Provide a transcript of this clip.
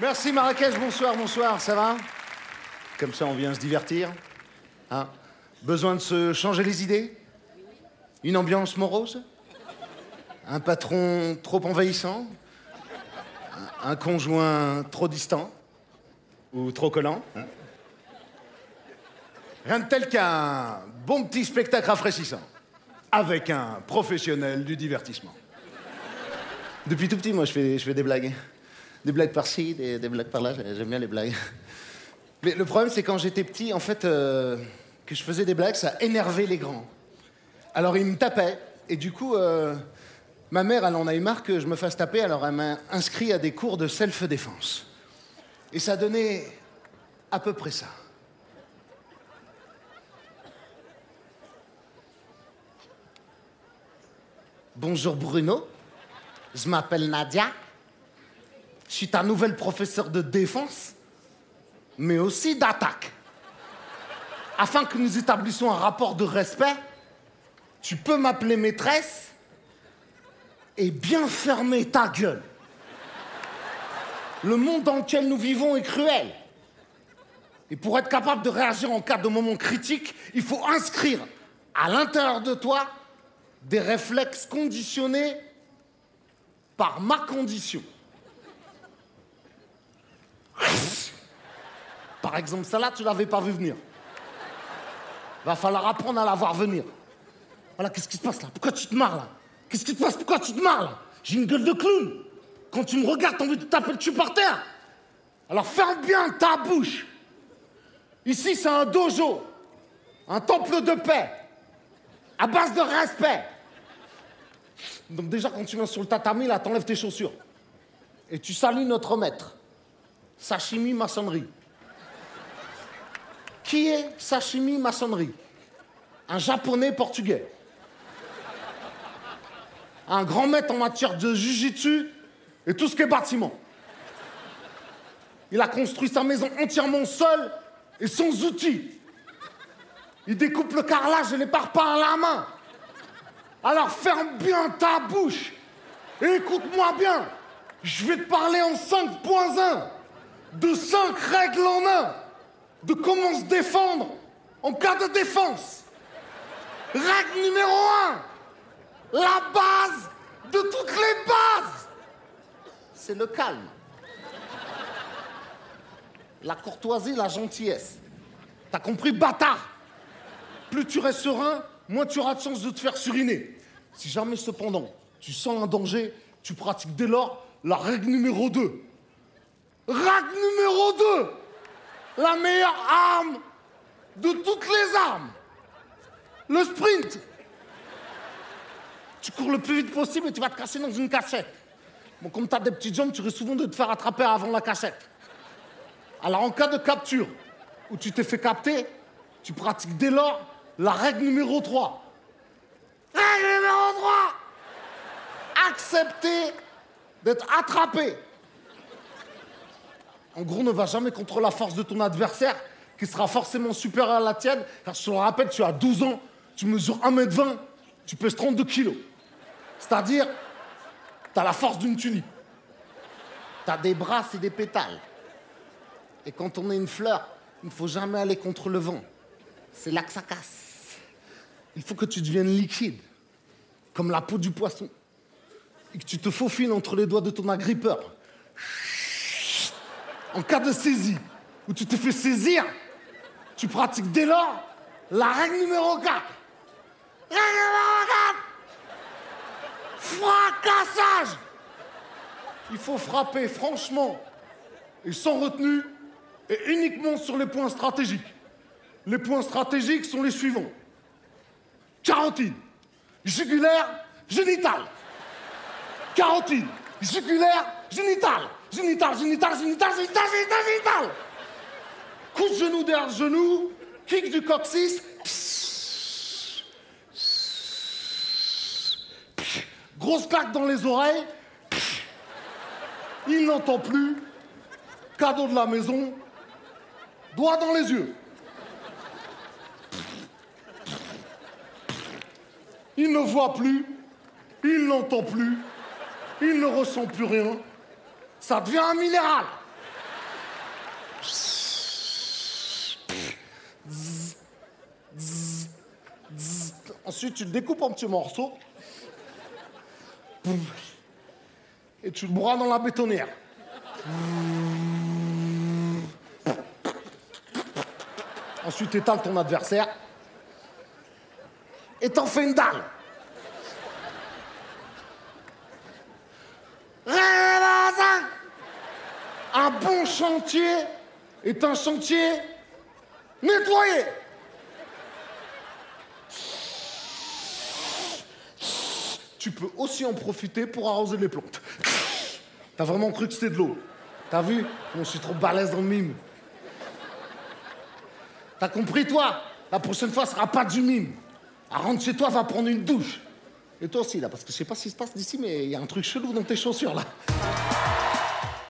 Merci Marrakech, bonsoir, bonsoir, ça va? Comme ça on vient se divertir. Hein? Besoin de se changer les idées? Une ambiance morose? Un patron trop envahissant? Un conjoint trop distant? Ou trop collant? Hein? Rien de tel qu'un bon petit spectacle rafraîchissant. Avec un professionnel du divertissement. Depuis tout petit, moi, je fais des blagues. Des blagues par-ci, des, blagues par-là, j'aime bien les blagues. Mais le problème, c'est quand j'étais petit, en fait, euh, que je faisais des blagues, ça énervait les grands. Alors ils me tapaient, et du coup, euh, ma mère, elle en a eu marre que je me fasse taper, alors elle m'a inscrit à des cours de self-défense. Et ça donnait à peu près ça. Bonjour Bruno, je m'appelle Nadia. Je suis ta nouvelle professeure de défense, mais aussi d'attaque. Afin que nous établissions un rapport de respect, tu peux m'appeler maîtresse et bien fermer ta gueule. Le monde dans lequel nous vivons est cruel. Et pour être capable de réagir en cas de moment critique, il faut inscrire à l'intérieur de toi des réflexes conditionnés par ma condition. Par exemple, celle-là, tu l'avais pas vu venir. Va falloir apprendre à la voir venir. Voilà, qu'est-ce qui se passe là? Pourquoi tu te marres là? Qu'est-ce qui te passe? Pourquoi tu te marres là? J'ai une gueule de clown. Quand tu me regardes, t'as envie de taper le cul par terre. Alors ferme bien ta bouche. Ici, c'est un dojo, un temple de paix, à base de respect. Donc déjà, quand tu viens sur le tatami, là, t'enlèves tes chaussures. Et tu salues notre maître. Sashimi maçonnerie. Qui est Sashimi maçonnerie? Un japonais portugais. Un grand maître en matière de jujitsu et tout ce qui est bâtiment. Il a construit sa maison entièrement seul et sans outils. Il découpe le carrelage et les parpaings à la main. Alors ferme bien ta bouche et écoute-moi bien. Je vais te parler en 5.1 de 5 règles en un de comment se défendre en cas de défense. Règle numéro 1 la base de toutes les bases. C'est le calme. La courtoisie, la gentillesse. T'as compris, bâtard? Plus tu restes serein, moins tu auras de chance de te faire suriner. Si jamais, cependant, tu sens un danger, tu pratiques dès lors la règle numéro 2. Règle numéro 2 La meilleure arme de toutes les armes. Le sprint. Tu cours le plus vite possible et tu vas te casser dans une cachette. Bon, comme tu as des petites jambes, tu risques souvent de te faire attraper avant la cachette. Alors, en cas de capture où tu t'es fait capter, tu pratiques dès lors la règle numéro 3. Règle numéro 3 Accepter d'être attrapé. En gros, ne va jamais contre la force de ton adversaire, qui sera forcément supérieure à la tienne, car je te le rappelle, tu as 12 ans, tu mesures 1m20, tu pèses 32 kilos. C'est-à-dire, tu as la force d'une tulipe. Tu as des bras et des pétales. Et quand on est une fleur, il ne faut jamais aller contre le vent. C'est là que ça casse. Il faut que tu deviennes liquide, comme la peau du poisson. Et que tu te faufiles entre les doigts de ton agrippeur. En cas de saisie, où tu te fais saisir, tu pratiques dès lors la règle numéro 4. Règle numéro 4 Fracassage Il faut frapper franchement et sans retenue et uniquement sur les points stratégiques. Les points stratégiques sont les suivants. Carotide, jugulaire, génital. Carotide, jugulaire, génital. Génital, génital, génital, génital, génital, génital. Coup de genou derrière le genou, kick du coccyx. Grosse claque dans les oreilles. Il n'entend plus. Cadeau de la maison. Doigt dans les yeux. Il ne voit plus. Il n'entend plus. Il ne ressent plus rien ça devient un minéral. Ensuite, tu le découpes en petits morceaux. Et tu le bourras dans la bétonnière. Ensuite, tu étales ton adversaire. Et t'en fais une dalle. Bon chantier est un chantier nettoyé. Tu peux aussi en profiter pour arroser les plantes. T'as vraiment cru que c'était de l'eau? T'as vu? Je suis trop balèze dans le mime. T'as compris, toi? La prochaine fois, ce sera pas du mime. À rentre chez toi, va prendre une douche. Et toi aussi, là, parce que je sais pas ce qui se passe d'ici, mais il y a un truc chelou dans tes chaussures, là.